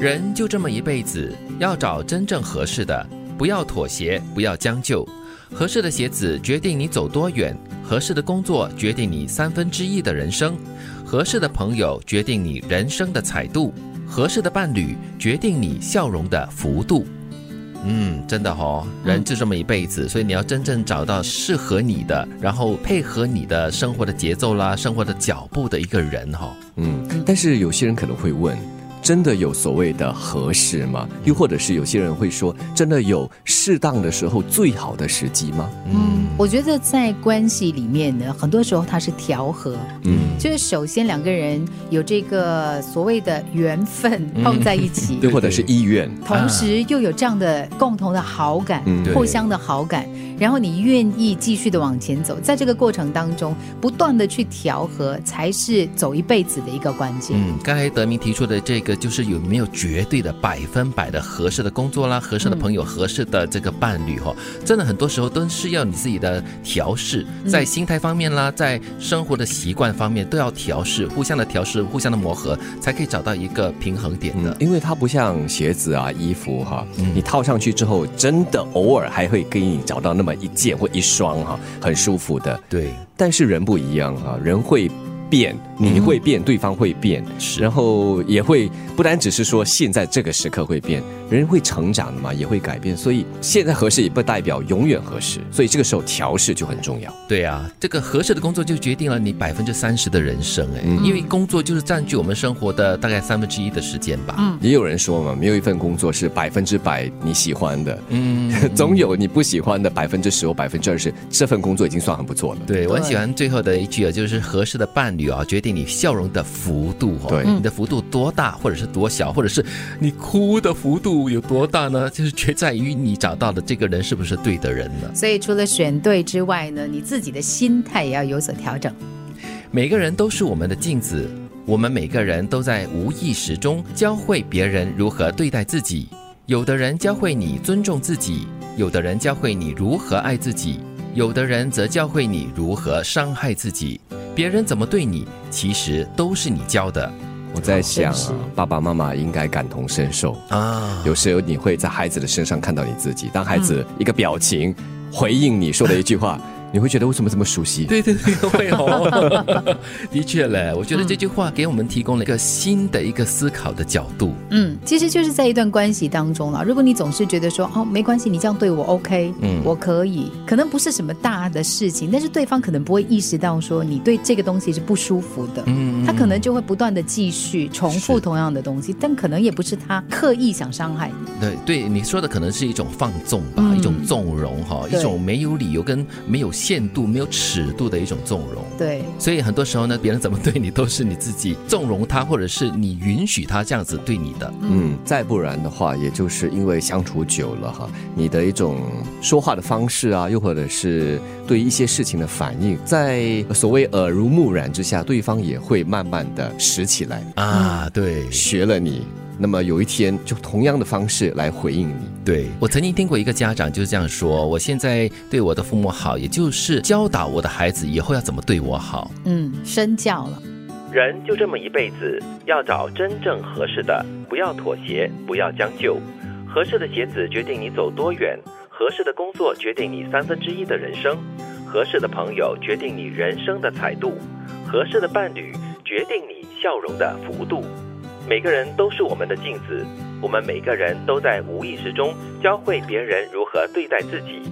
人就这么一辈子，要找真正合适的，不要妥协，不要将就。合适的鞋子决定你走多远，合适的工作决定你三分之一的人生，合适的朋友决定你人生的彩度，合适的伴侣决定你笑容的幅度。嗯，真的哦，人就这么一辈子，所以你要真正找到适合你的，然后配合你的生活的节奏啦、生活的脚步的一个人哈。嗯，但是有些人可能会问。真的有所谓的合适吗？又或者是有些人会说，真的有适当的时候最好的时机吗？嗯，我觉得在关系里面呢，很多时候它是调和。嗯，就是首先两个人有这个所谓的缘分碰在一起，对，或者是意愿，同时又有这样的共同的好感，互相的好感，然后你愿意继续的往前走，在这个过程当中不断的去调和，才是走一辈子的一个关键。嗯，刚才德明提出的这个。就是有没有绝对的百分百的合适的工作啦，合适的朋友，合适的这个伴侣哈，真的很多时候都是要你自己的调试，在心态方面啦，在生活的习惯方面都要调试，互相的调试，互相的磨合，才可以找到一个平衡点的。因为它不像鞋子啊、衣服哈，你套上去之后，真的偶尔还会给你找到那么一件或一双哈，很舒服的。对，但是人不一样啊，人会。变，你会变，对方会变，然后也会不单只是说现在这个时刻会变，人会成长的嘛，也会改变，所以现在合适也不代表永远合适，所以这个时候调试就很重要。对啊，这个合适的工作就决定了你百分之三十的人生哎，因为工作就是占据我们生活的大概三分之一的时间吧。嗯，也有人说嘛，没有一份工作是百分之百你喜欢的，嗯，总有你不喜欢的百分之十或百分之二十，这份工作已经算很不错了。对我很喜欢最后的一句啊，就是合适的伴。侣啊，决定你笑容的幅度哦，对，你的幅度多大，或者是多小，或者是你哭的幅度有多大呢？就是决在于你找到的这个人是不是对的人呢？所以除了选对之外呢，你自己的心态也要有所调整。每个人都是我们的镜子，我们每个人都在无意识中教会别人如何对待自己。有的人教会你尊重自己，有的人教会你如何爱自己，有的人则教会你如何伤害自己。别人怎么对你，其实都是你教的。我在想啊，爸爸妈妈应该感同身受啊。有时候你会在孩子的身上看到你自己，当孩子一个表情回应你说的一句话。你会觉得为什么这么熟悉？对对对，会哦。的确嘞，我觉得这句话给我们提供了一个新的一个思考的角度。嗯，其实就是在一段关系当中了。如果你总是觉得说哦没关系，你这样对我 OK，嗯，我可以，可能不是什么大的事情，但是对方可能不会意识到说你对这个东西是不舒服的。嗯，他可能就会不断的继续重复同样的东西，但可能也不是他刻意想伤害你。对对，你说的可能是一种放纵吧，一种纵容哈，一种没有理由跟没有。限度没有尺度的一种纵容，对，所以很多时候呢，别人怎么对你，都是你自己纵容他，或者是你允许他这样子对你的。嗯，再不然的话，也就是因为相处久了哈，你的一种说话的方式啊，又或者是对一些事情的反应，在所谓耳濡目染之下，对方也会慢慢的拾起来啊，对，学了你。那么有一天，就同样的方式来回应你。对我曾经听过一个家长就是这样说：，我现在对我的父母好，也就是教导我的孩子以后要怎么对我好。嗯，身教了。人就这么一辈子，要找真正合适的，不要妥协，不要将就。合适的鞋子决定你走多远，合适的工作决定你三分之一的人生，合适的朋友决定你人生的彩度，合适的伴侣决定你笑容的幅度。每个人都是我们的镜子，我们每个人都在无意识中教会别人如何对待自己。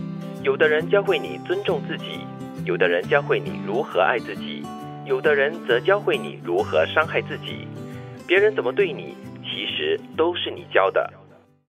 有的人教会你尊重自己，有的人教会你如何爱自己，有的人则教会你如何伤害自己。别人怎么对你，其实都是你教的。